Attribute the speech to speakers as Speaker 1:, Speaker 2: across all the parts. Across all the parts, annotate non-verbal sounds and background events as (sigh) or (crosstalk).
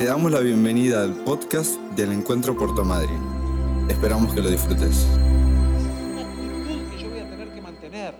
Speaker 1: Te damos la bienvenida al podcast del Encuentro Puerto Madryn. Esperamos que lo disfrutes.
Speaker 2: una actitud que yo voy a tener que mantener,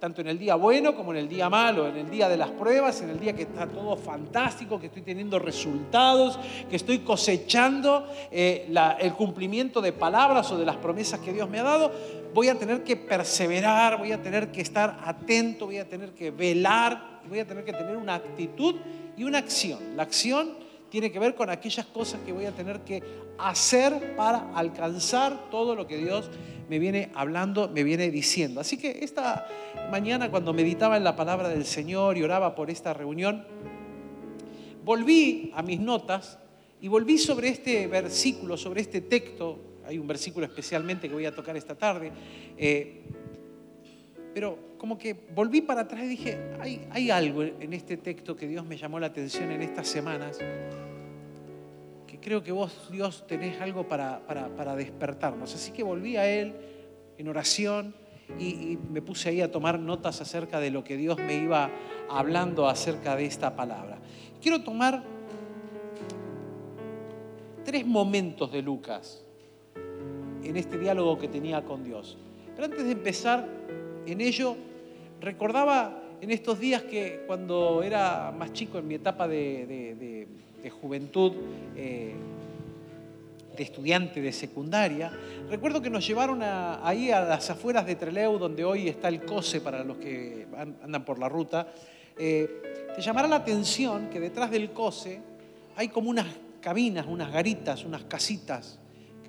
Speaker 2: tanto en el día bueno como en el día malo, en el día de las pruebas, en el día que está todo fantástico, que estoy teniendo resultados, que estoy cosechando eh, la- el cumplimiento de palabras o de las promesas que Dios me ha dado. Voy a tener que perseverar, voy a tener que estar atento, voy a tener que velar, voy a tener que tener una actitud y una acción. La acción tiene que ver con aquellas cosas que voy a tener que hacer para alcanzar todo lo que Dios me viene hablando, me viene diciendo. Así que esta mañana cuando meditaba en la palabra del Señor y oraba por esta reunión, volví a mis notas y volví sobre este versículo, sobre este texto. Hay un versículo especialmente que voy a tocar esta tarde. eh, pero como que volví para atrás y dije, hay, algo en este texto que Dios me llamó la atención en estas semanas, que creo que vos, Dios, tenés algo para, despertarnos. Así que volví a Él en oración y me puse ahí a tomar notas acerca de lo que Dios me iba hablando acerca de esta palabra. Quiero tomar tres momentos de Lucas en este diálogo que tenía con Dios. Pero antes de empezar en ello, recordaba en estos días que cuando era más chico, en mi etapa de, juventud, eh, de estudiante de secundaria, recuerdo que nos llevaron ahí a las afueras de Trelew, donde hoy está el COSE para los que an- andan por la ruta. Eh, te llamará la atención que detrás del COSE hay como unas cabinas, unas garitas, unas casitas,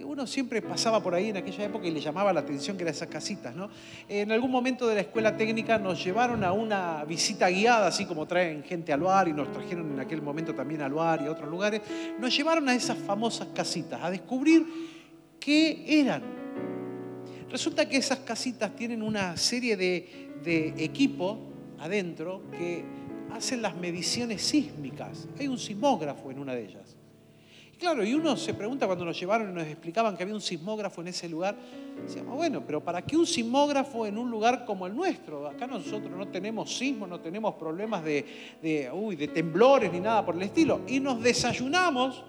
Speaker 2: uno siempre pasaba por ahí en aquella época y le llamaba la atención que eran esas casitas. ¿no? En algún momento de la escuela técnica nos llevaron a una visita guiada, así como traen gente al lugar y nos trajeron en aquel momento también al lugar y a otros lugares, nos llevaron a esas famosas casitas, a descubrir qué eran. Resulta que esas casitas tienen una serie de, de equipo adentro que hacen las mediciones sísmicas. Hay un sismógrafo en una de ellas. Claro, y uno se pregunta cuando nos llevaron y nos explicaban que había un sismógrafo en ese lugar, decíamos, bueno, pero ¿para qué un sismógrafo en un lugar como el nuestro? Acá nosotros no tenemos sismos, no tenemos problemas de, de, uy, de temblores ni nada por el estilo. Y nos desayunamos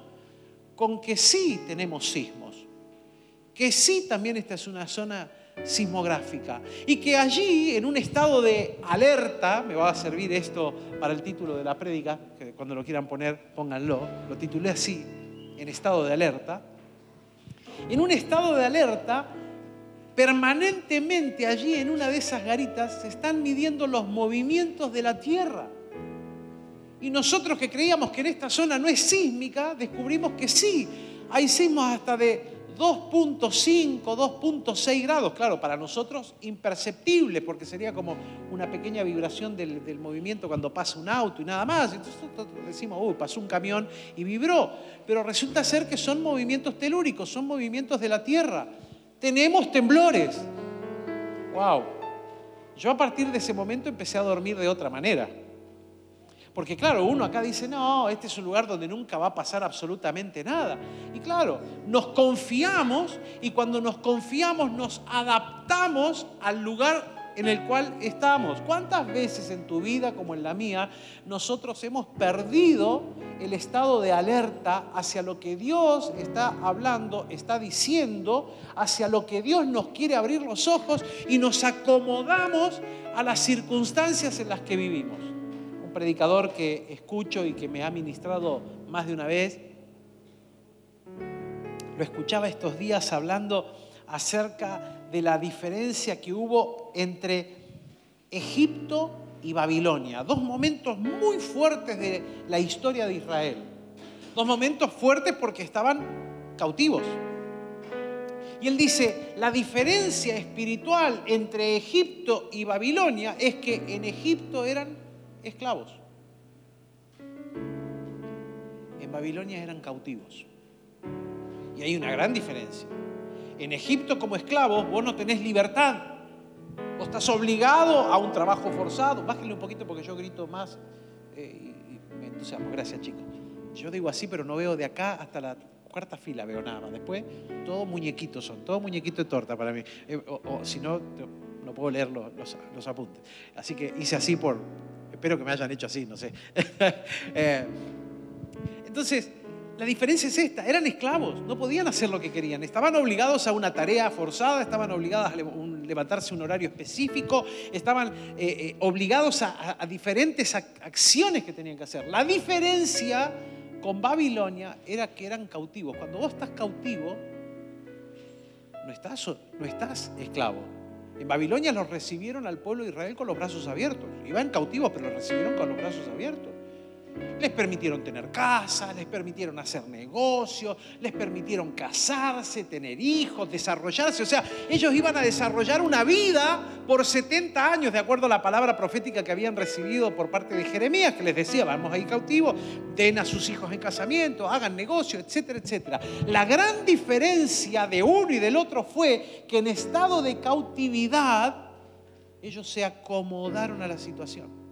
Speaker 2: con que sí tenemos sismos, que sí también esta es una zona sismográfica y que allí en un estado de alerta, me va a servir esto para el título de la prédica, que cuando lo quieran poner pónganlo, lo titulé así, en estado de alerta, en un estado de alerta, permanentemente allí en una de esas garitas se están midiendo los movimientos de la Tierra. Y nosotros que creíamos que en esta zona no es sísmica, descubrimos que sí, hay sismos hasta de 2.5, 2.6 grados. Claro, para nosotros imperceptible, porque sería como una pequeña vibración del, movimiento cuando pasa un auto y nada más. Entonces decimos, uy, pasó un camión y vibró. Pero resulta ser que son movimientos telúricos, son movimientos de la Tierra. Tenemos temblores. ¡Wow! Yo a partir de ese momento empecé a dormir de otra manera. Porque claro, uno acá dice, no, este es un lugar donde nunca va a pasar absolutamente nada. Y claro, nos confiamos y cuando nos confiamos nos adaptamos al lugar en el cual estamos. ¿Cuántas veces en tu vida como en la mía nosotros hemos perdido el estado de alerta hacia lo que Dios está hablando, está diciendo, hacia lo que Dios nos quiere abrir los ojos y nos acomodamos a las circunstancias en las que vivimos? Predicador que escucho y que me ha ministrado más de una vez, lo escuchaba estos días hablando acerca de la diferencia que hubo entre Egipto y Babilonia, dos momentos muy fuertes de la historia de Israel, dos momentos fuertes porque estaban cautivos. Y él dice, la diferencia espiritual entre Egipto y Babilonia es que en Egipto eran esclavos. En Babilonia eran cautivos. Y hay una gran diferencia. En Egipto como esclavos vos no tenés libertad. Vos estás obligado a un trabajo forzado. Bájenle un poquito porque yo grito más. eh, y, me entusiasmo. Gracias chicos. Yo digo así, pero no veo de acá hasta la cuarta fila, veo nada más. Después, todos muñequitos son, todos muñequitos de torta para mí. Eh, o, si no, no puedo leer los, los- los apuntes. Así que hice así por, espero que me hayan hecho así, no sé. (laughs) Eh, entonces, La diferencia es esta, eran esclavos, no podían hacer lo que querían, estaban obligados a una tarea forzada, estaban obligados a levantarse un horario específico, estaban eh, eh, obligados a, diferentes acciones que tenían que hacer. La diferencia con Babilonia era que eran cautivos. Cuando vos estás cautivo, no estás, no estás esclavo. En Babilonia los recibieron al pueblo de Israel con los brazos abiertos. Iban cautivos, pero los recibieron con los brazos abiertos. Les permitieron tener casa, les permitieron hacer negocios, les permitieron casarse, tener hijos, desarrollarse. O sea, ellos iban a desarrollar una vida por 70 años, de acuerdo a la palabra profética que habían recibido por parte de Jeremías, que les decía, vamos a ir cautivos, den a sus hijos en casamiento, hagan negocios, etcétera, etcétera. La gran diferencia de uno y del otro fue que en estado de cautividad ellos se acomodaron a la situación.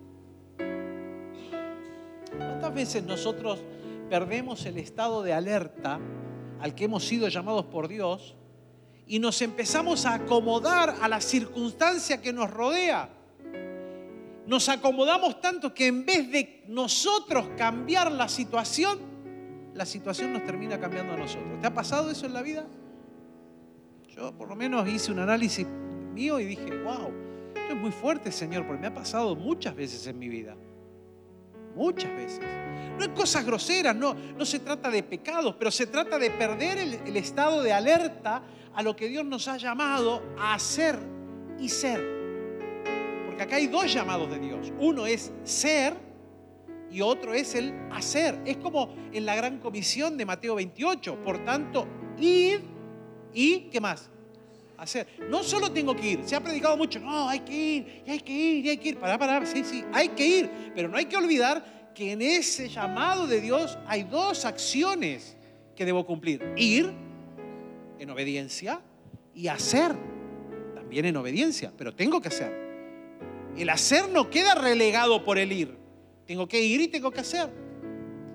Speaker 2: ¿Cuántas veces nosotros perdemos el estado de alerta al que hemos sido llamados por Dios y nos empezamos a acomodar a la circunstancia que nos rodea? Nos acomodamos tanto que en vez de nosotros cambiar la situación, la situación nos termina cambiando a nosotros. ¿Te ha pasado eso en la vida? Yo por lo menos hice un análisis mío y dije, wow, esto es muy fuerte, Señor, porque me ha pasado muchas veces en mi vida. Muchas veces. No hay cosas groseras, no, no se trata de pecados, pero se trata de perder el, el estado de alerta a lo que Dios nos ha llamado a hacer y ser. Porque acá hay dos llamados de Dios. Uno es ser y otro es el hacer. Es como en la gran comisión de Mateo 28. Por tanto, id y ¿qué más? Hacer. No solo tengo que ir, se ha predicado mucho, no, hay que ir, y hay que ir, y hay que ir, para, para, sí, sí, hay que ir, pero no hay que olvidar que en ese llamado de Dios hay dos acciones que debo cumplir. Ir en obediencia y hacer también en obediencia, pero tengo que hacer. El hacer no queda relegado por el ir. Tengo que ir y tengo que hacer.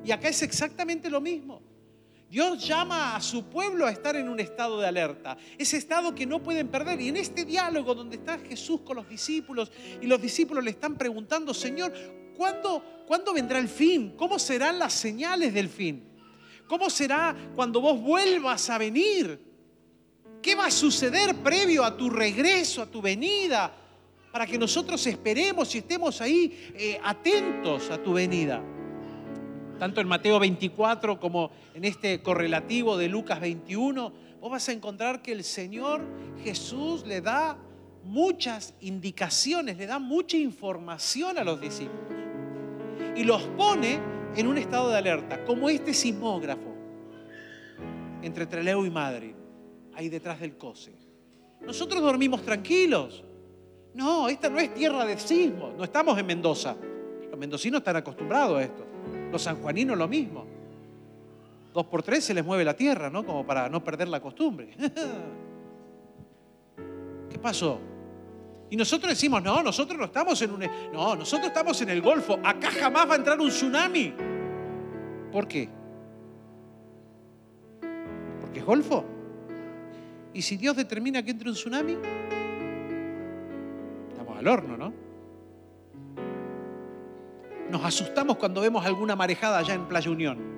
Speaker 2: Y acá es exactamente lo mismo. Dios llama a su pueblo a estar en un estado de alerta, ese estado que no pueden perder. Y en este diálogo donde está Jesús con los discípulos y los discípulos le están preguntando, Señor, ¿cuándo, ¿cuándo vendrá el fin? ¿Cómo serán las señales del fin? ¿Cómo será cuando vos vuelvas a venir? ¿Qué va a suceder previo a tu regreso, a tu venida? Para que nosotros esperemos y estemos ahí eh, atentos a tu venida tanto en Mateo 24 como en este correlativo de Lucas 21, vos vas a encontrar que el Señor Jesús le da muchas indicaciones, le da mucha información a los discípulos y los pone en un estado de alerta, como este sismógrafo entre Trelew y Madrid, ahí detrás del COSE. Nosotros dormimos tranquilos. No, esta no es tierra de sismos, no estamos en Mendoza. Los mendocinos están acostumbrados a esto. Los sanjuaninos lo mismo. Dos por tres se les mueve la tierra, ¿no? Como para no perder la costumbre. (laughs) ¿Qué pasó? Y nosotros decimos, no, nosotros no estamos en un... No, nosotros estamos en el Golfo. Acá jamás va a entrar un tsunami. ¿Por qué? ¿Porque es Golfo? ¿Y si Dios determina que entre un tsunami? Estamos al horno, ¿no? Nos asustamos cuando vemos alguna marejada allá en Playa Unión.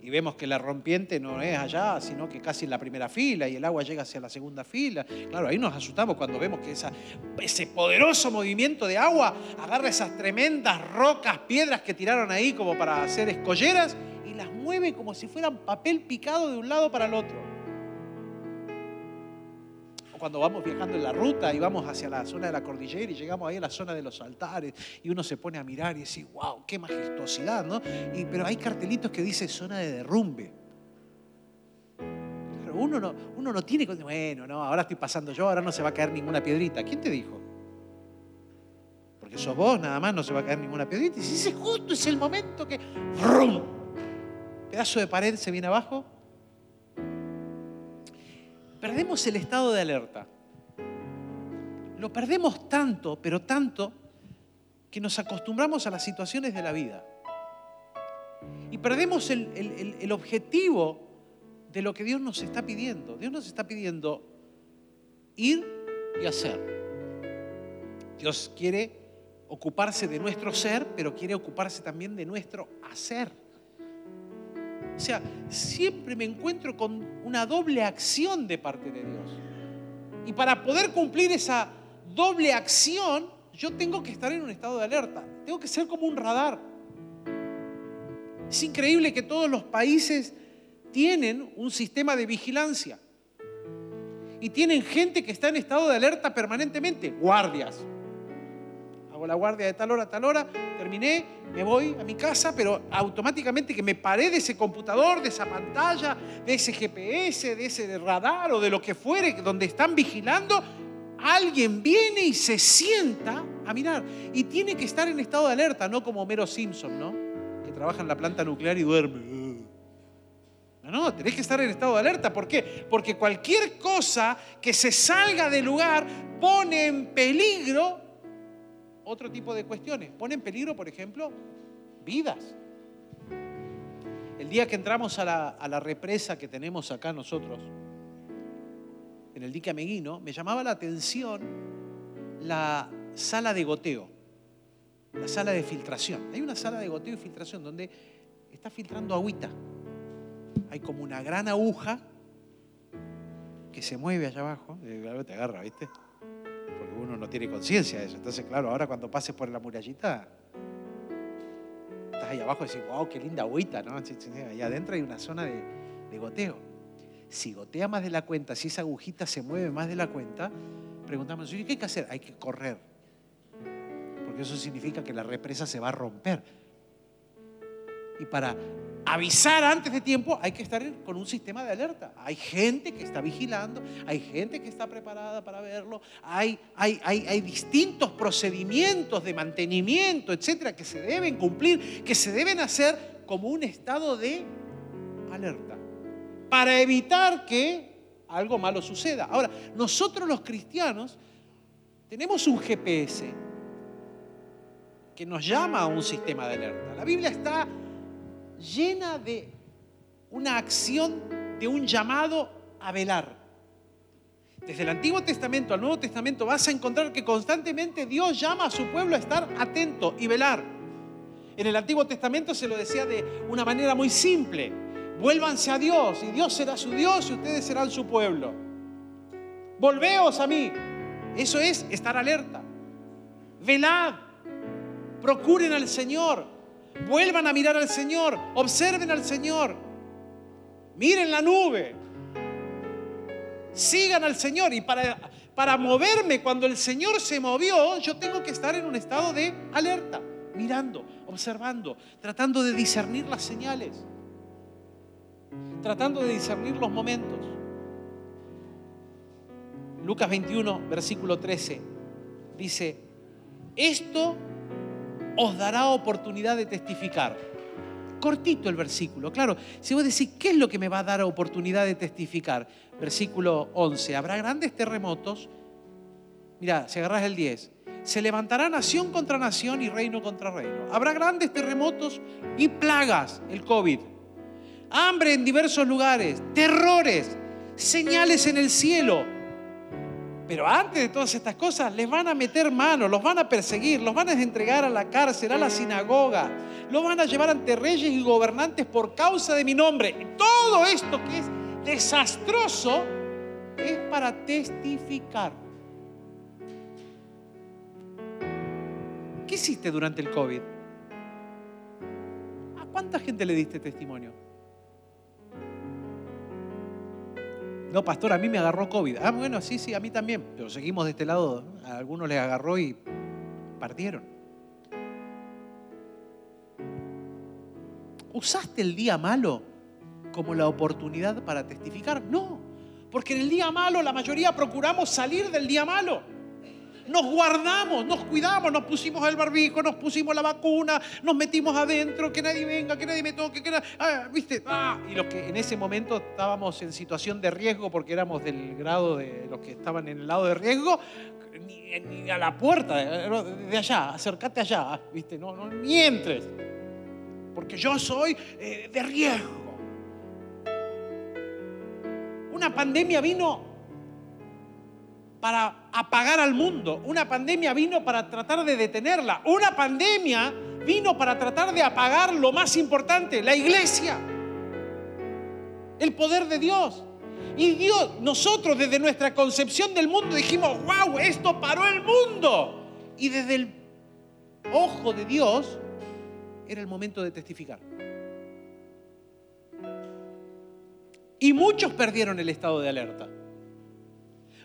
Speaker 2: Y vemos que la rompiente no es allá, sino que casi en la primera fila y el agua llega hacia la segunda fila. Claro, ahí nos asustamos cuando vemos que ese poderoso movimiento de agua agarra esas tremendas rocas, piedras que tiraron ahí como para hacer escolleras y las mueve como si fueran papel picado de un lado para el otro cuando vamos viajando en la ruta y vamos hacia la zona de la cordillera y llegamos ahí a la zona de los altares y uno se pone a mirar y dice, wow, qué majestuosidad, ¿no? Y, pero hay cartelitos que dice zona de derrumbe. Pero uno no, uno no tiene, bueno, no, ahora estoy pasando yo, ahora no se va a caer ninguna piedrita. ¿Quién te dijo? Porque sos vos, nada más no se va a caer ninguna piedrita. Y si ese justo es el momento que, ¡rum! Pedazo de pared se viene abajo perdemos el estado de alerta. Lo perdemos tanto, pero tanto, que nos acostumbramos a las situaciones de la vida. Y perdemos el, objetivo de lo que Dios nos está pidiendo. Dios nos está pidiendo ir y hacer. Dios quiere ocuparse de nuestro ser, pero quiere ocuparse también de nuestro hacer. O sea, siempre me encuentro con una doble acción de parte de Dios. Y para poder cumplir esa doble acción, yo tengo que estar en un estado de alerta. Tengo que ser como un radar. Es increíble que todos los países tienen un sistema de vigilancia. Y tienen gente que está en estado de alerta permanentemente, guardias. Hago la guardia de tal hora a tal hora, terminé, me voy a mi casa, pero automáticamente que me paré de ese computador, de esa pantalla, de ese GPS, de ese radar o de lo que fuere, donde están vigilando, alguien viene y se sienta a mirar. Y tiene que estar en estado de alerta, no como Mero Simpson, ¿no? Que trabaja en la planta nuclear y duerme. No, no, tenés que estar en estado de alerta. ¿Por qué? Porque cualquier cosa que se salga del lugar pone en peligro otro tipo de cuestiones. Pone en peligro, por ejemplo, vidas. El día que entramos a la, a la represa que tenemos acá nosotros, en el dique Ameguino, me llamaba la atención la sala de goteo, la sala de filtración. Hay una sala de goteo y filtración donde está filtrando agüita. Hay como una gran aguja que se mueve allá abajo, te agarra, ¿viste? Uno no tiene conciencia de eso. Entonces, claro, ahora cuando pases por la murallita, estás ahí abajo y dices, wow, qué linda agüita, ¿no? Allá adentro hay una zona de, de goteo si gotea más de la cuenta, si esa agujita se mueve más de la cuenta, preguntamos, ¿qué hay que hacer? Hay que correr. Porque eso significa que la represa se va a romper. Y para avisar antes de tiempo hay que estar con un sistema de alerta. Hay gente que está vigilando, hay gente que está preparada para verlo, hay, hay, hay, hay distintos procedimientos de mantenimiento, etcétera, que se deben cumplir, que se deben hacer como un estado de alerta para evitar que algo malo suceda. Ahora, nosotros los cristianos tenemos un GPS que nos llama a un sistema de alerta. La Biblia está llena de una acción, de un llamado a velar. Desde el Antiguo Testamento al Nuevo Testamento vas a encontrar que constantemente Dios llama a su pueblo a estar atento y velar. En el Antiguo Testamento se lo decía de una manera muy simple. Vuélvanse a Dios y Dios será su Dios y ustedes serán su pueblo. Volveos a mí. Eso es estar alerta. Velad. Procuren al Señor. Vuelvan a mirar al Señor. Observen al Señor. Miren la nube. Sigan al Señor. Y para, para moverme cuando el Señor se movió, yo tengo que estar en un estado de alerta. Mirando, observando, tratando de discernir las señales tratando de discernir los momentos. Lucas 21, versículo 13, dice, esto os dará oportunidad de testificar. Cortito el versículo, claro. Si vos decís, ¿qué es lo que me va a dar oportunidad de testificar? Versículo 11, habrá grandes terremotos. Mira, si agarras el 10, se levantará nación contra nación y reino contra reino. Habrá grandes terremotos y plagas, el COVID hambre en diversos lugares, terrores, señales en el cielo. Pero antes de todas estas cosas, les van a meter mano, los van a perseguir, los van a entregar a la cárcel, a la sinagoga, los van a llevar ante reyes y gobernantes por causa de mi nombre. todo esto que es desastroso es para testificar. ¿Qué hiciste durante el COVID? ¿A cuánta gente le diste testimonio? No, pastor, a mí me agarró COVID. Ah, bueno, sí, sí, a mí también. Pero seguimos de este lado. A algunos les agarró y partieron. ¿Usaste el día malo como la oportunidad para testificar? No, porque en el día malo la mayoría procuramos salir del día malo. Nos guardamos, nos cuidamos, nos pusimos el barbijo, nos pusimos la vacuna, nos metimos adentro, que nadie venga, que nadie me toque, que nadie, ah, ¿viste? Ah, y los que en ese momento estábamos en situación de riesgo porque éramos del grado de los que estaban en el lado de riesgo, ni, a la puerta, de allá, acércate allá, ¿viste? No, no ni entres, porque yo soy eh, de riesgo. Una pandemia vino para apagar al mundo. Una pandemia vino para tratar de detenerla. Una pandemia vino para tratar de apagar lo más importante, la iglesia. el poder de Dios. Y Dios, nosotros desde nuestra concepción del mundo dijimos, wow, esto paró el mundo. Y desde el ojo de Dios era el momento de testificar. Y muchos perdieron el estado de alerta.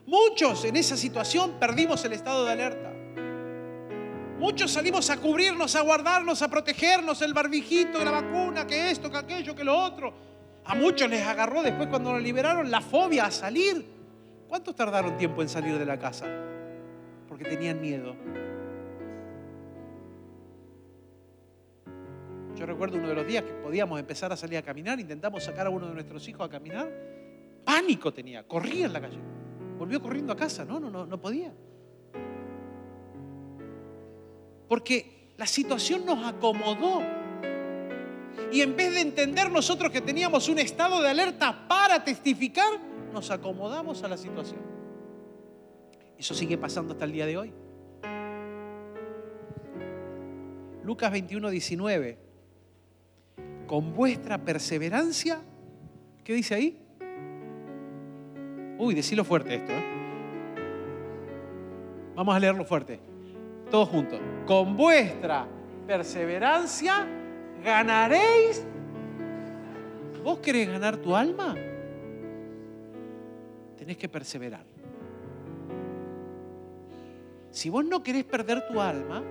Speaker 2: Muchos en esa situación perdimos el estado de alerta. Muchos salimos a cubrirnos, a guardarnos, a protegernos, el barbijito, la vacuna, que esto, que aquello, que lo otro. A muchos les agarró después cuando nos liberaron la fobia a salir. ¿Cuántos tardaron tiempo en salir de la casa? Porque tenían miedo. Yo recuerdo uno de los días que podíamos empezar a salir a caminar, intentamos sacar a uno de nuestros hijos a caminar. Pánico tenía, corría en la calle. Volvió corriendo a casa, no, no, no, no podía. Porque la situación nos acomodó. Y en vez de entender nosotros que teníamos un estado de alerta para testificar, nos acomodamos a la situación. Eso sigue pasando hasta el día de hoy. Lucas 21, 19 con vuestra perseverancia, ¿qué dice ahí? Uy, decilo fuerte esto. ¿eh? Vamos a leerlo fuerte. Todos juntos. Con vuestra perseverancia ganaréis. ¿Vos querés ganar tu alma? Tenés que perseverar. Si vos no querés perder tu alma,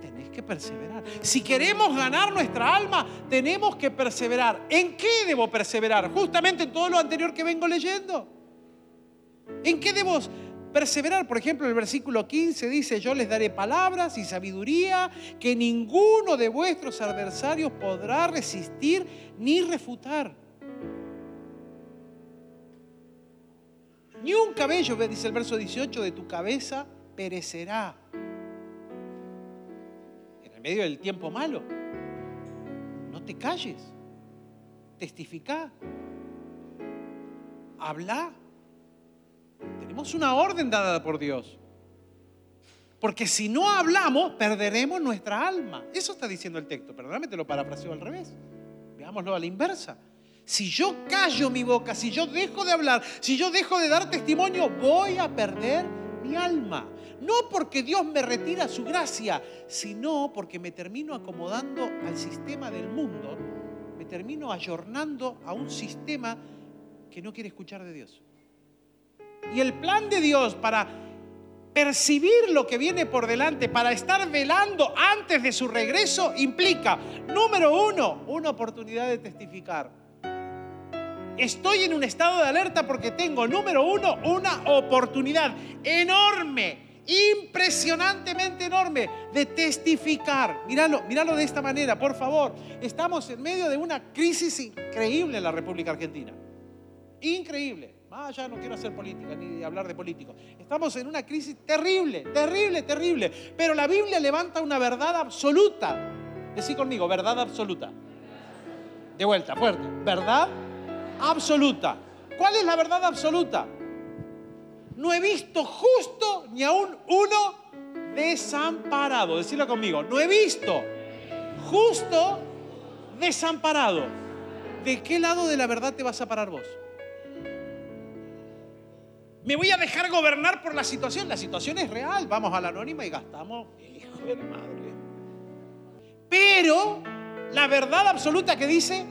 Speaker 2: tenés que perseverar. Si queremos ganar nuestra alma, tenemos que perseverar. ¿En qué debo perseverar? Justamente en todo lo anterior que vengo leyendo. ¿En qué debo perseverar? Por ejemplo, el versículo 15 dice, yo les daré palabras y sabiduría que ninguno de vuestros adversarios podrá resistir ni refutar. Ni un cabello, dice el verso 18, de tu cabeza perecerá en medio del tiempo malo. No te calles. Testifica. Habla. Tenemos una orden dada por Dios. Porque si no hablamos, perderemos nuestra alma. Eso está diciendo el texto. Perdóname, te lo parafraseo al revés. Veámoslo a la inversa. Si yo callo mi boca, si yo dejo de hablar, si yo dejo de dar testimonio, voy a perder mi alma. No porque Dios me retira su gracia, sino porque me termino acomodando al sistema del mundo, me termino ayornando a un sistema que no quiere escuchar de Dios. Y el plan de Dios para percibir lo que viene por delante, para estar velando antes de su regreso, implica, número uno, una oportunidad de testificar. Estoy en un estado de alerta porque tengo, número uno, una oportunidad enorme impresionantemente enorme de testificar. Míralo, míralo de esta manera, por favor. Estamos en medio de una crisis increíble en la República Argentina. Increíble. Ah, ya no quiero hacer política ni hablar de políticos. Estamos en una crisis terrible, terrible, terrible. Pero la Biblia levanta una verdad absoluta. Decí conmigo, verdad absoluta. De vuelta, fuerte. Verdad absoluta. ¿Cuál es la verdad absoluta? no he visto justo ni aún uno desamparado. Decirlo conmigo, no he visto justo desamparado. ¿De qué lado de la verdad te vas a parar vos? Me voy a dejar gobernar por la situación. La situación es real. Vamos a la anónima y gastamos. Hijo de madre. Pero la verdad absoluta que dice,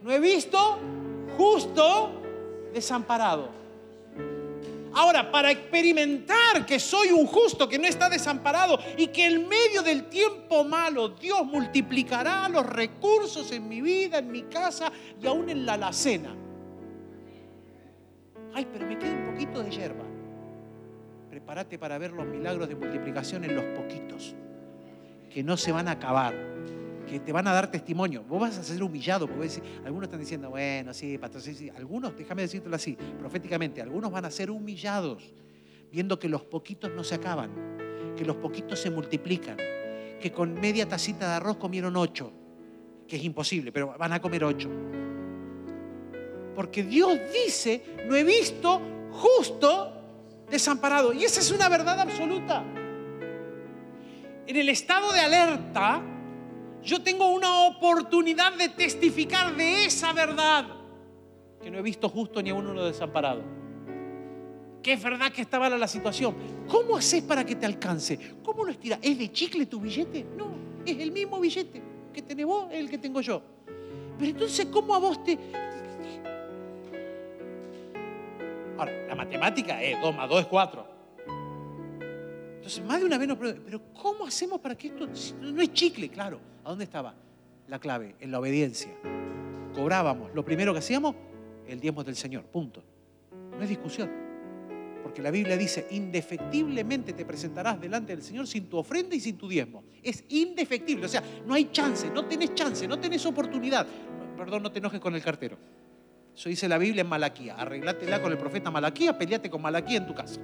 Speaker 2: no he visto justo desamparado. Ahora, para experimentar que soy un justo, que no está desamparado y que en medio del tiempo malo Dios multiplicará los recursos en mi vida, en mi casa y aún en la alacena. Ay, pero me queda un poquito de hierba. Prepárate para ver los milagros de multiplicación en los poquitos, que no se van a acabar que te van a dar testimonio. Vos vas a ser humillado, porque algunos están diciendo, bueno, sí, pastor, sí, sí. Algunos, déjame decírtelo así, proféticamente, algunos van a ser humillados, viendo que los poquitos no se acaban, que los poquitos se multiplican, que con media tacita de arroz comieron ocho, que es imposible, pero van a comer ocho. Porque Dios dice, no he visto justo desamparado. Y esa es una verdad absoluta. En el estado de alerta, Yo tengo una oportunidad de testificar de esa verdad que no he visto justo ni a uno desamparado. Que es verdad que estaba la situación. ¿Cómo haces para que te alcance? ¿Cómo lo estiras? ¿Es de chicle tu billete? No, es el mismo billete que tenés vos, el que tengo yo. Pero entonces, ¿cómo a vos te, Ahora, la matemática es 2 más 2 es 4. Entonces, más de una vez nos preguntan, pero ¿cómo hacemos para que esto no es chicle? Claro, ¿a dónde estaba la clave? En la obediencia. Cobrábamos, lo primero que hacíamos, el diezmo del Señor, punto. No es discusión. Porque la Biblia dice, indefectiblemente te presentarás delante del Señor sin tu ofrenda y sin tu diezmo. Es indefectible, o sea, no hay chance, no tenés chance, no tenés oportunidad. Perdón, no te enojes con el cartero. Eso dice la Biblia en Malaquía. Arreglátela con el profeta Malaquía, peleate con Malaquía en tu casa.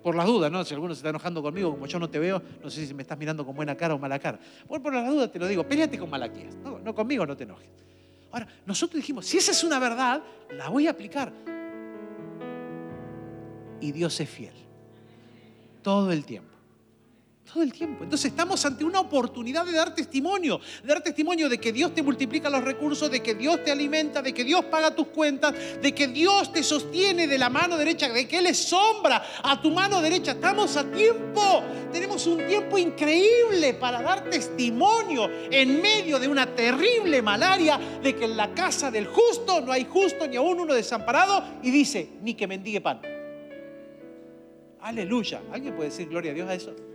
Speaker 2: Por las dudas, ¿no? Si alguno se está enojando conmigo, como yo no te veo, no sé si me estás mirando con buena cara o mala cara. Por, por las dudas te lo digo, peleate con Malaquías. No, no conmigo, no te enojes. Ahora, nosotros dijimos, si esa es una verdad, la voy a aplicar. Y Dios es fiel. Todo el tiempo. Todo el tiempo. Entonces estamos ante una oportunidad de dar testimonio, de dar testimonio de que Dios te multiplica los recursos, de que Dios te alimenta, de que Dios paga tus cuentas, de que Dios te sostiene de la mano derecha, de que Él es sombra a tu mano derecha. Estamos a tiempo. Tenemos un tiempo increíble para dar testimonio en medio de una terrible malaria, de que en la casa del justo no hay justo ni aún uno desamparado y dice, ni que mendigue pan. Aleluya. ¿Alguien puede decir gloria a Dios a eso?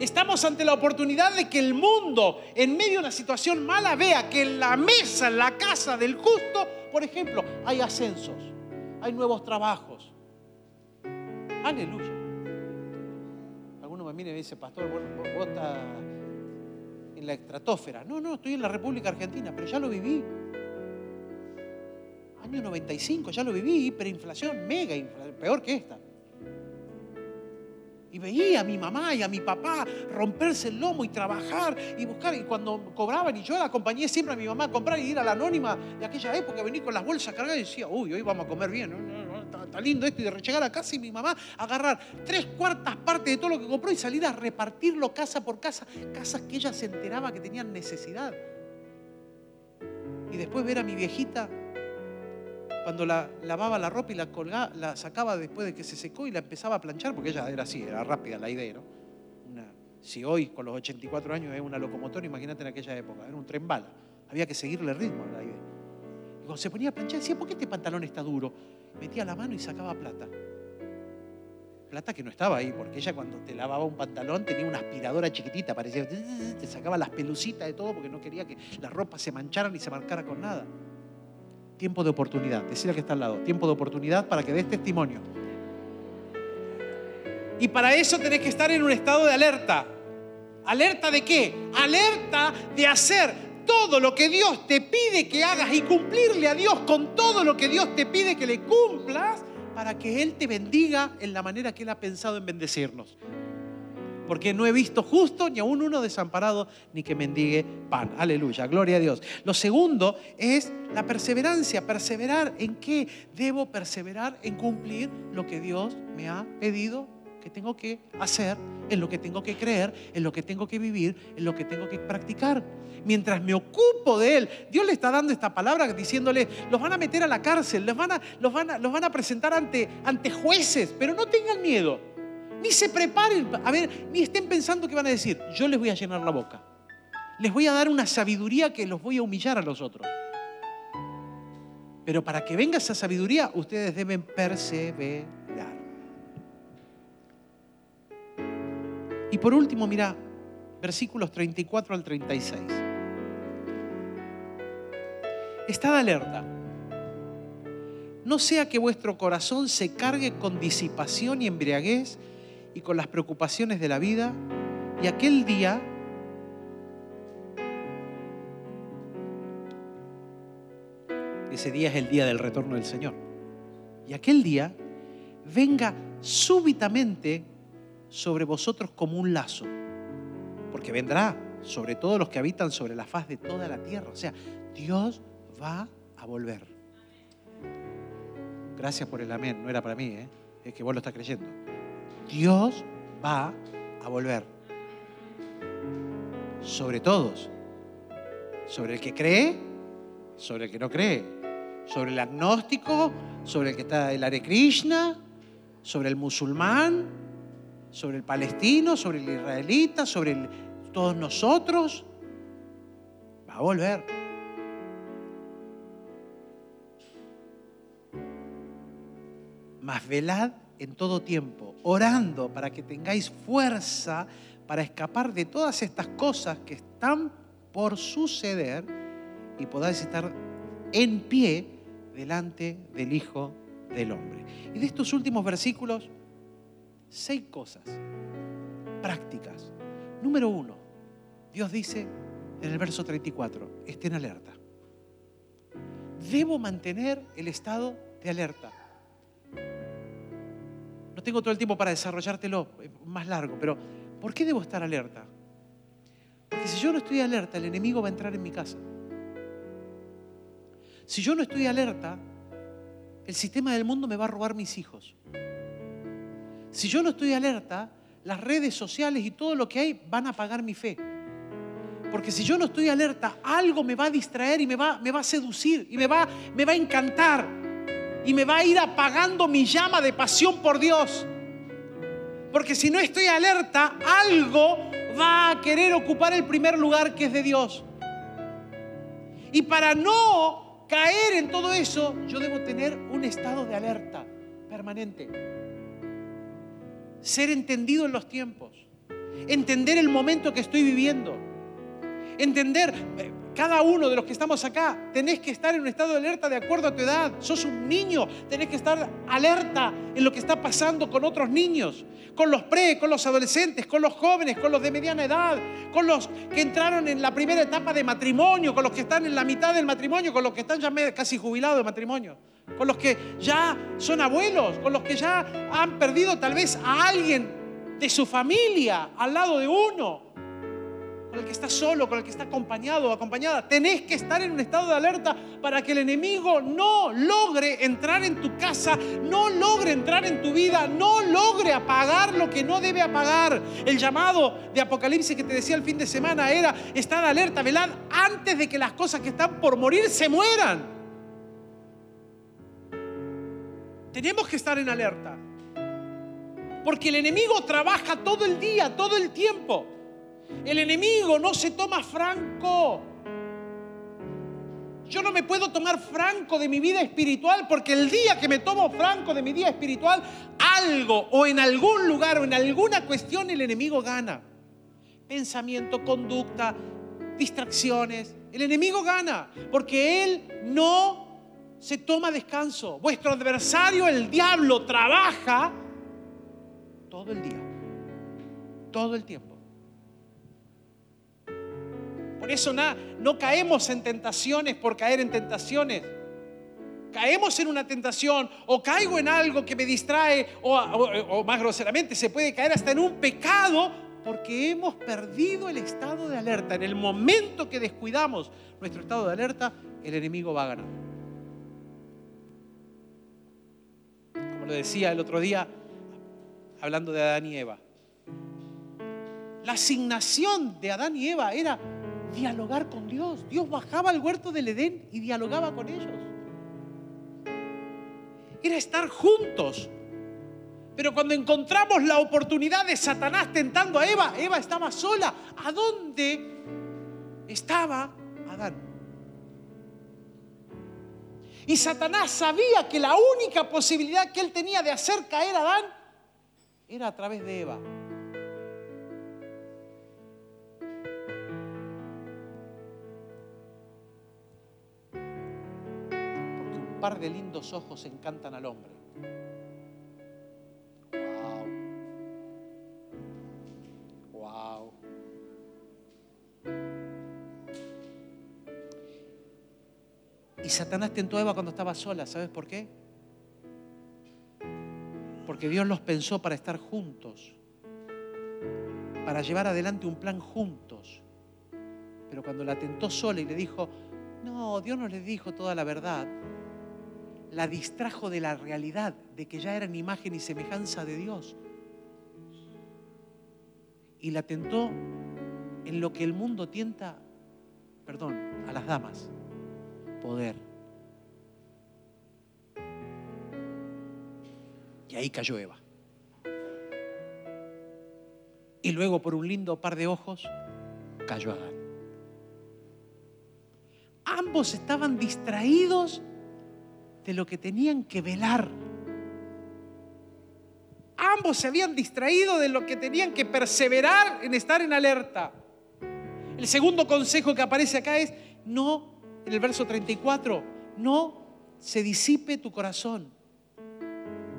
Speaker 2: Estamos ante la oportunidad de que el mundo, en medio de una situación mala, vea que en la mesa, en la casa del justo, por ejemplo, hay ascensos, hay nuevos trabajos. Aleluya. Alguno me mira y me dice, pastor, vos, vos estás en la estratosfera. No, no, estoy en la República Argentina, pero ya lo viví. Año 95, ya lo viví, hiperinflación, mega inflación, peor que esta. Y veía a mi mamá y a mi papá romperse el lomo y trabajar y buscar. Y cuando cobraban, y yo la acompañé siempre a mi mamá a comprar y ir a la anónima de aquella época, venir con las bolsas cargadas y decía, uy, hoy vamos a comer bien, está, lindo esto. Y de llegar a casa y mi mamá agarrar tres cuartas partes de todo lo que compró y salir a repartirlo casa por casa, casas que ella se enteraba que tenían necesidad. Y después ver a mi viejita cuando la lavaba la ropa y la colgaba, la sacaba después de que se secó y la empezaba a planchar, porque ella era así, era rápida la idea, ¿no? si hoy con los 84 años es una locomotora, imagínate en aquella época, era un tren bala, había que seguirle el ritmo a la idea. Y cuando se ponía a planchar decía, ¿por qué este pantalón está duro? Metía la mano y sacaba plata. Plata que no estaba ahí, porque ella cuando te lavaba un pantalón tenía una aspiradora chiquitita, parecía, te sacaba las pelucitas de todo porque no quería que la ropa se manchara ni se marcara con nada tiempo de oportunidad. Decirle que está al lado, tiempo de oportunidad para que des testimonio. Y para eso tenés que estar en un estado de alerta. ¿Alerta de qué? Alerta de hacer todo lo que Dios te pide que hagas y cumplirle a Dios con todo lo que Dios te pide que le cumplas para que Él te bendiga en la manera que Él ha pensado en bendecirnos porque no he visto justo ni aún uno desamparado ni que mendigue pan. Aleluya, gloria a Dios. Lo segundo es la perseverancia. ¿Perseverar en qué? Debo perseverar en cumplir lo que Dios me ha pedido que tengo que hacer, en lo que tengo que creer, en lo que tengo que vivir, en lo que tengo que practicar. Mientras me ocupo de Él, Dios le está dando esta palabra diciéndole, los van a meter a la cárcel, los van a, presentar ante jueces, pero no tengan miedo. Ni se preparen, a ver, ni estén pensando que van a decir, yo les voy a llenar la boca. Les voy a dar una sabiduría que los voy a humillar a los otros. Pero para que venga esa sabiduría, ustedes deben perseverar. Y por último, mira, versículos 34 al 36. Estad alerta no sea que vuestro corazón se cargue con disipación y embriaguez y con las preocupaciones de la vida. Y aquel día ese día es el día del retorno del Señor. Y aquel día venga súbitamente sobre vosotros como un lazo, porque vendrá sobre todos los que habitan sobre la faz de toda la tierra. O sea, Dios va a volver. Gracias por el amén, no era para mí, ¿eh? es que vos lo estás creyendo. Dios va a volver. sobre todos. Sobre el que cree, sobre el que no cree. Sobre el agnóstico, sobre el que está el Hare Krishna, sobre el musulmán, sobre el palestino, sobre el israelita, sobre todos nosotros. Va a volver. Mas velad en todo tiempo, orando para que tengáis fuerza para escapar de todas estas cosas que están por suceder y podáis estar en pie delante del Hijo del Hombre. Y de estos últimos versículos, seis cosas prácticas. Número uno, Dios dice en el verso 34, estén alerta. Debo mantener el estado de alerta. No tengo todo el tiempo para desarrollártelo, es más largo, pero ¿por qué debo estar alerta? Porque si yo no estoy alerta, el enemigo va a entrar en mi casa. Si yo no estoy alerta, el sistema del mundo me va a robar mis hijos. Si yo no estoy alerta, las redes sociales y todo lo que hay van a apagar mi fe. Porque si yo no estoy alerta, algo me va a distraer y me va, a seducir y me va a encantar y me va a ir apagando mi llama de pasión por Dios. Porque si no estoy alerta, algo va a querer ocupar el primer lugar que es de Dios. Y para no caer en todo eso, yo debo tener un estado de alerta permanente. Ser entendido en los tiempos. Entender el momento que estoy viviendo. Entender, cada uno de los que estamos acá, tenés que estar en un estado de alerta de acuerdo a tu edad. Sos un niño, tenés que estar alerta en lo que está pasando con otros niños, con los pre, con los adolescentes, con los jóvenes, con los de mediana edad, con los que entraron en la primera etapa de matrimonio, con los que están en la mitad del matrimonio, con los que están ya casi jubilados de matrimonio, con los que ya son abuelos, con los que ya han perdido tal vez a alguien de su familia al lado de uno con el que está solo, con el que está acompañado o acompañada. Tenés que estar en un estado de alerta para que el enemigo no logre entrar en tu casa, no logre entrar en tu vida, no logre apagar lo que no debe apagar. El llamado de Apocalipsis que te decía el fin de semana era estar alerta, velad antes de que las cosas que están por morir se mueran. Tenemos que estar en alerta. Porque el enemigo trabaja todo el día, todo el tiempo. El enemigo no se toma franco. Yo no me puedo tomar franco de mi vida espiritual porque el día que me tomo franco de mi vida espiritual, algo o en algún lugar o en alguna cuestión el enemigo gana. Pensamiento, conducta, distracciones. El enemigo gana porque él no se toma descanso. Vuestro adversario, el diablo, trabaja todo el día, todo el tiempo. Eso no caemos en tentaciones por caer en tentaciones. Caemos en una tentación o caigo en algo que me distrae o- o más groseramente se puede caer hasta en un pecado porque hemos perdido el estado de alerta. En el momento que descuidamos nuestro estado de alerta, el enemigo va a ganar. Como lo decía el otro día, hablando de Adán y Eva. La asignación de Adán y Eva era dialogar con Dios. Dios bajaba al huerto del Edén y dialogaba con ellos. Era estar juntos. Pero cuando encontramos la oportunidad de Satanás tentando a Eva, Eva estaba sola. ¿A dónde estaba Adán? Y Satanás sabía que la única posibilidad que él tenía de hacer caer a Adán era a través de Eva. Par de lindos ojos encantan al hombre. Wow. Wow. Y Satanás tentó a Eva cuando estaba sola, ¿sabes por qué? Porque Dios los pensó para estar juntos, para llevar adelante un plan juntos. Pero cuando la tentó sola y le dijo, no, Dios no le dijo toda la verdad, la distrajo de la realidad, de que ya eran imagen y semejanza de Dios. Y la tentó en lo que el mundo tienta, perdón, a las damas, poder. Y ahí cayó Eva. Y luego por un lindo par de ojos cayó Adán. Ambos estaban distraídos de lo que tenían que velar. Ambos se habían distraído de lo que tenían que perseverar en estar en alerta. El segundo consejo que aparece acá es, no, en el verso 34, no se disipe tu corazón.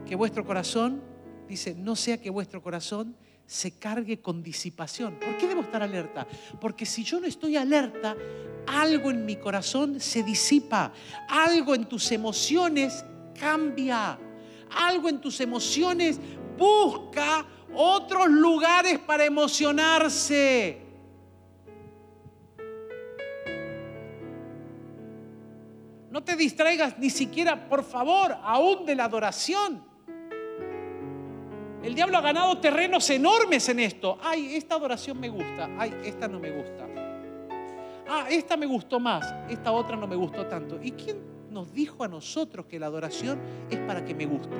Speaker 2: Que vuestro corazón, dice, no sea que vuestro corazón se cargue con disipación. ¿Por qué debo estar alerta? Porque si yo no estoy alerta, algo en mi corazón se disipa, algo en tus emociones cambia, algo en tus emociones busca otros lugares para emocionarse. No te distraigas ni siquiera, por favor, aún de la adoración. El diablo ha ganado terrenos enormes en esto. Ay, esta adoración me gusta. Ay, esta no me gusta. Ah, esta me gustó más. Esta otra no me gustó tanto. ¿Y quién nos dijo a nosotros que la adoración es para que me guste?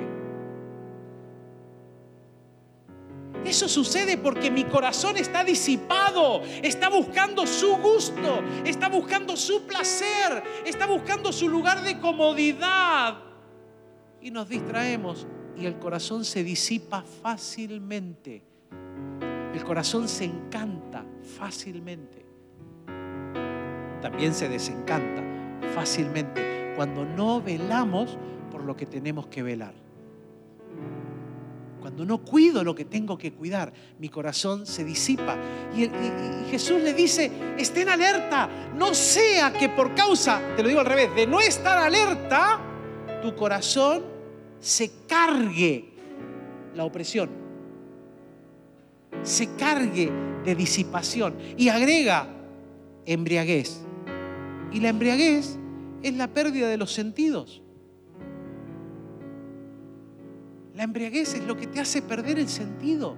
Speaker 2: Eso sucede porque mi corazón está disipado, está buscando su gusto, está buscando su placer, está buscando su lugar de comodidad. Y nos distraemos y el corazón se disipa fácilmente. El corazón se encanta fácilmente. También se desencanta fácilmente cuando no velamos por lo que tenemos que velar. Cuando no cuido lo que tengo que cuidar, mi corazón se disipa. Y, Jesús le dice, estén alerta, no sea que por causa, te lo digo al revés, de no estar alerta, tu corazón se cargue la opresión, se cargue de disipación y agrega embriaguez. Y la embriaguez es la pérdida de los sentidos. La embriaguez es lo que te hace perder el sentido.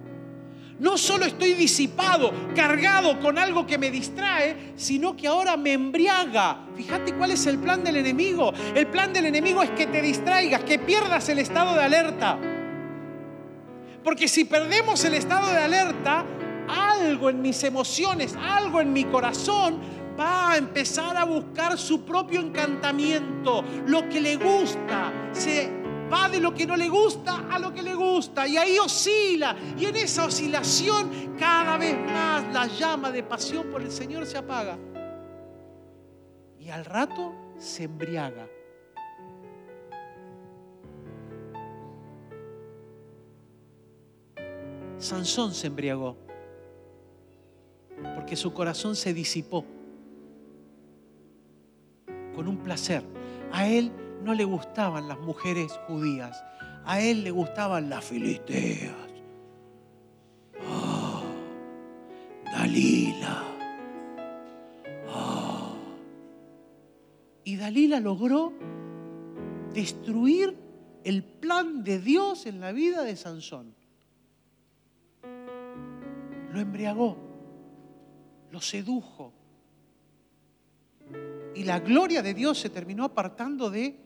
Speaker 2: No solo estoy disipado, cargado con algo que me distrae, sino que ahora me embriaga. Fíjate cuál es el plan del enemigo. El plan del enemigo es que te distraigas, que pierdas el estado de alerta. Porque si perdemos el estado de alerta, algo en mis emociones, algo en mi corazón va a empezar a buscar su propio encantamiento, lo que le gusta. Se va de lo que no le gusta a lo que le gusta y ahí oscila y en esa oscilación cada vez más la llama de pasión por el Señor se apaga y al rato se embriaga. Sansón se embriagó porque su corazón se disipó con un placer. A él no le gustaban las mujeres judías, a él le gustaban las filisteas. Oh, Dalila. Oh. Y Dalila logró destruir el plan de Dios en la vida de Sansón. Lo embriagó, lo sedujo. Y la gloria de Dios se terminó apartando de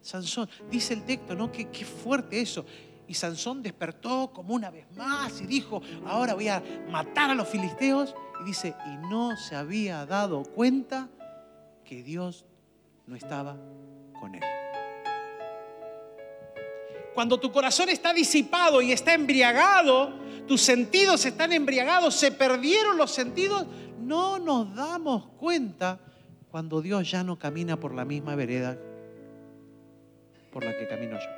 Speaker 2: Sansón, dice el texto, ¿no? Qué, fuerte eso. Y Sansón despertó como una vez más y dijo, ahora voy a matar a los filisteos. Y dice, y no se había dado cuenta que Dios no estaba con él. Cuando tu corazón está disipado y está embriagado, tus sentidos están embriagados, se perdieron los sentidos, no nos damos cuenta cuando Dios ya no camina por la misma vereda por la que camino yo.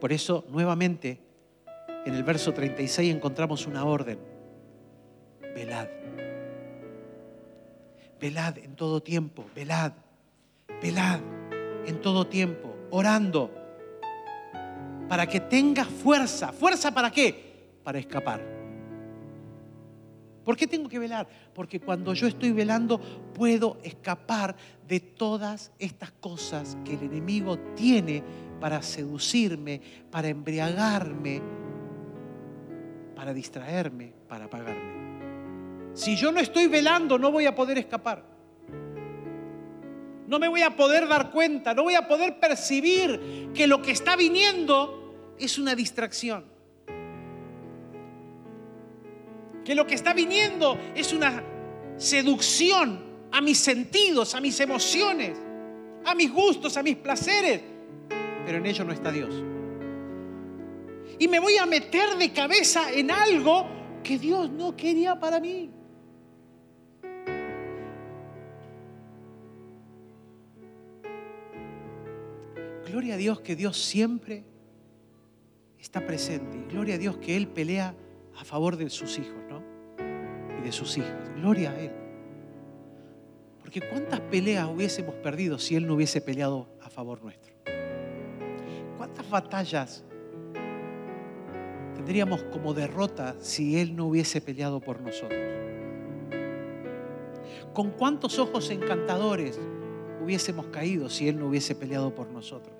Speaker 2: Por eso, nuevamente, en el verso 36 encontramos una orden. Velad. Velad en todo tiempo, velad, velad en todo tiempo, orando, para que tengas fuerza. ¿Fuerza para qué? Para escapar. ¿Por qué tengo que velar? Porque cuando yo estoy velando puedo escapar de todas estas cosas que el enemigo tiene para seducirme, para embriagarme, para distraerme, para apagarme. Si yo no estoy velando, no voy a poder escapar. No me voy a poder dar cuenta, no voy a poder percibir que lo que está viniendo es una distracción. Que lo que está viniendo es una seducción a mis sentidos, a mis emociones, a mis gustos, a mis placeres. Pero en ello no está Dios. Y me voy a meter de cabeza en algo que Dios no quería para mí. Gloria a Dios que Dios siempre está presente. Gloria a Dios que Él pelea a favor de sus hijos. De sus hijas. Gloria a Él. Porque cuántas peleas hubiésemos perdido si Él no hubiese peleado a favor nuestro. ¿Cuántas batallas tendríamos como derrota si Él no hubiese peleado por nosotros? ¿Con cuántos ojos encantadores hubiésemos caído si Él no hubiese peleado por nosotros?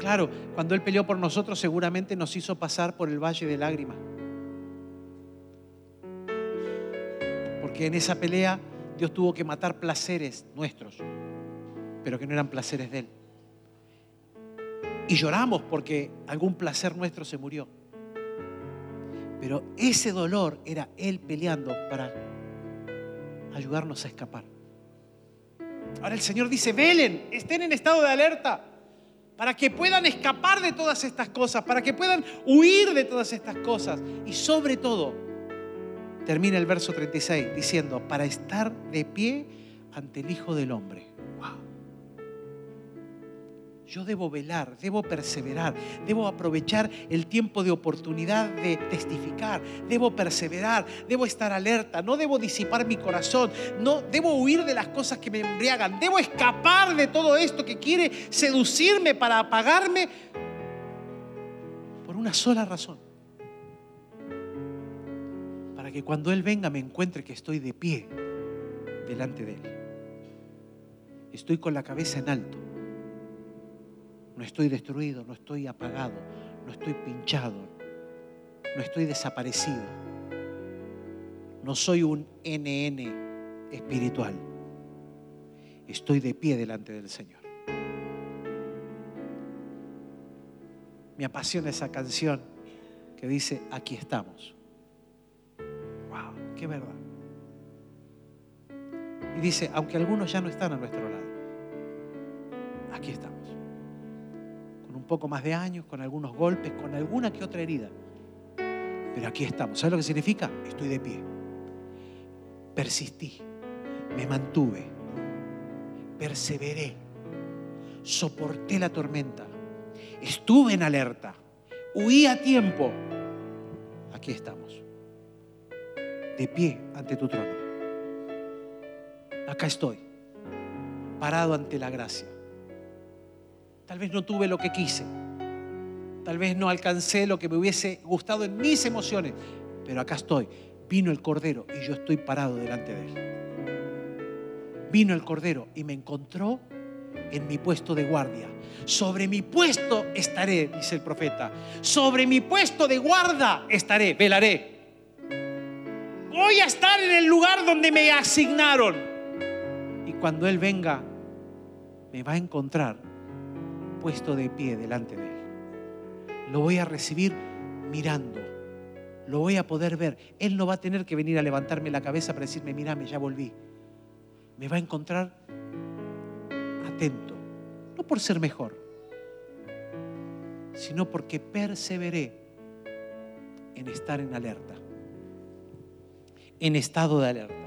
Speaker 2: Claro, cuando Él peleó por nosotros seguramente nos hizo pasar por el valle de lágrimas. Porque en esa pelea Dios tuvo que matar placeres nuestros, pero que no eran placeres de Él. Y lloramos porque algún placer nuestro se murió. Pero ese dolor era Él peleando para ayudarnos a escapar. Ahora el Señor dice, velen, estén en estado de alerta para que puedan escapar de todas estas cosas, para que puedan huir de todas estas cosas. Y sobre todo, termina el verso 36 diciendo, para estar de pie ante el Hijo del Hombre. Yo debo velar, debo perseverar, debo aprovechar el tiempo de oportunidad de testificar, debo perseverar, debo estar alerta, no debo disipar mi corazón, no debo huir de las cosas que me embriagan, debo escapar de todo esto que quiere seducirme para apagarme por una sola razón. Que cuando Él venga me encuentre que estoy de pie delante de Él. Estoy con la cabeza en alto no estoy destruido, no estoy apagado, no estoy pinchado, no estoy desaparecido. No soy un NN espiritual. Estoy de pie delante del Señor. Me apasiona esa canción que dice, aquí estamos. ¡Qué verdad! Y dice, aunque algunos ya no están a nuestro lado, aquí estamos un poco más de años, con algunos golpes, con alguna que otra herida. Pero aquí estamos. ¿Sabes lo que significa? Estoy de pie. Persistí, me mantuve, perseveré, soporté la tormenta, estuve en alerta, huí a tiempo. Aquí estamos, de pie ante tu trono. Acá estoy, parado ante la gracia Tal vez no tuve lo que quise. Tal vez no alcancé lo que me hubiese gustado en mis emociones. Pero acá estoy. Vino el Cordero y yo estoy parado delante de él. Vino el Cordero y me encontró en mi puesto de guardia. Sobre mi puesto estaré, dice el profeta. Sobre mi puesto de guarda estaré, velaré. Voy a estar en el lugar donde me asignaron. Y cuando Él venga, me va a encontrar puesto de pie delante de Él. Lo voy a recibir mirando. Lo voy a poder ver. Él no va a tener que venir a levantarme la cabeza para decirme, mírame, ya volví. Me va a encontrar atento. No por ser mejor, sino porque perseveré en estar en alerta. En estado de alerta.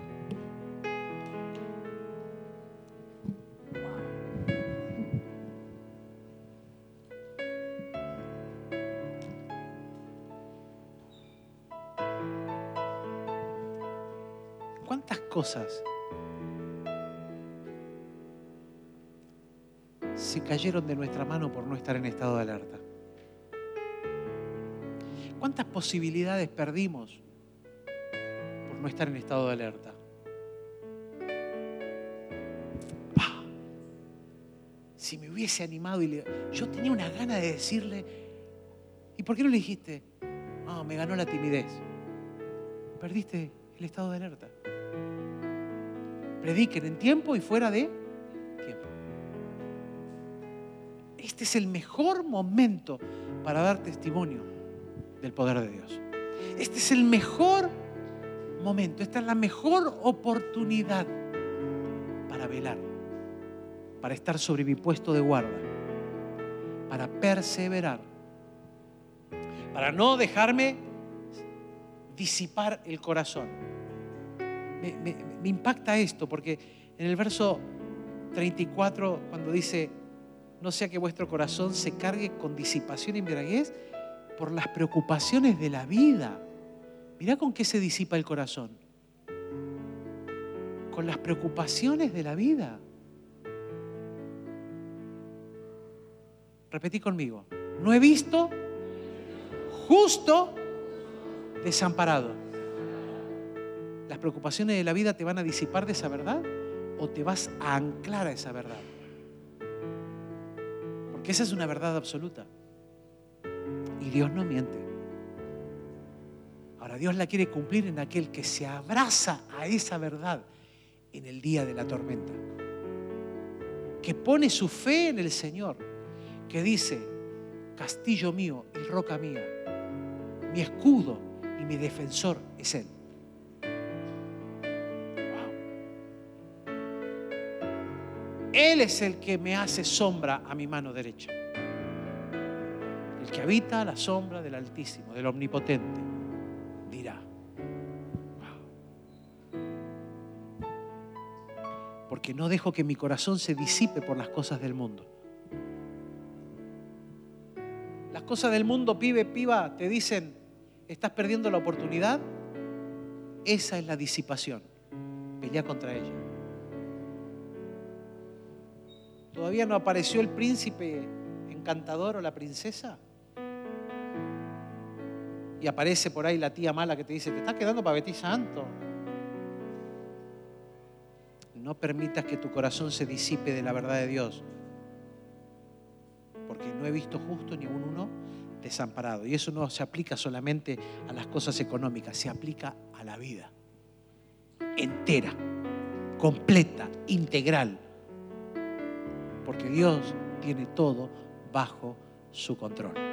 Speaker 2: cosas se cayeron de nuestra mano por no estar en estado de alerta? ¿Cuántas posibilidades perdimos no estar en estado de alerta? Si me hubiese animado y le... yo tenía una gana de decirle, ¿y por qué no le dijiste? Ah, me ganó la timidez. Perdiste el estado de alerta. Prediquen en tiempo y fuera de tiempo. Este es el mejor momento para dar testimonio del poder de Dios. Este es el mejor momento, esta es la mejor oportunidad para velar, para estar sobre mi puesto de guarda, para perseverar, para no dejarme disipar el corazón. Me, impacta esto porque en el verso 34, cuando dice, no sea que vuestro corazón se cargue con disipación y embriaguez por las preocupaciones de la vida. Mirá con qué se disipa el corazón. Con las preocupaciones de la vida. Repetí conmigo. No he visto justo desamparado. ¿Las preocupaciones de la vida te van a disipar de esa verdad o te vas a anclar a esa verdad? Porque esa es una verdad absoluta. Y Dios no miente. Dios la quiere cumplir en aquel que se abraza a esa verdad en el día de la tormenta. Que pone su fe en el Señor. Que dice, castillo mío y roca mía, mi escudo y mi defensor es Él. Él es el que me hace sombra a mi mano derecha. El que habita la sombra del Altísimo, del Omnipotente, porque no dejo que mi corazón se disipe por las cosas del mundo. Las cosas del mundo, pibe, piba, te dicen, estás perdiendo la oportunidad. Esa es la disipación. Pelea contra ella. ¿Todavía no apareció el príncipe encantador o la princesa? y aparece por ahí la tía mala que te dice, te estás quedando para Betty Santo. No permitas que tu corazón se disipe de la verdad de Dios, porque no he visto justo ni uno desamparado. Y eso no se aplica solamente a las cosas económicas, se aplica a la vida entera, completa, integral, porque Dios tiene todo bajo su control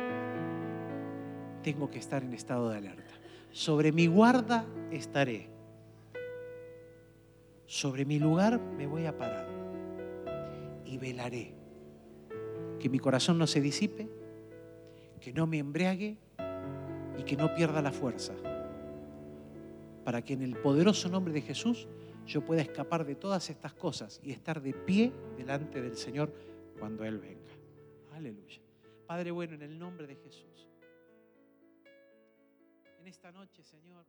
Speaker 2: tengo que estar en estado de alerta. Sobre mi guarda estaré. Sobre mi lugar me voy a parar y velaré. Que mi corazón no se disipe, que no me embriague y que no pierda la fuerza. Para que en el poderoso nombre de Jesús yo pueda escapar de todas estas cosas y estar de pie delante del Señor cuando Él venga. Aleluya. Padre bueno, en el nombre de Jesús en esta noche, Señor.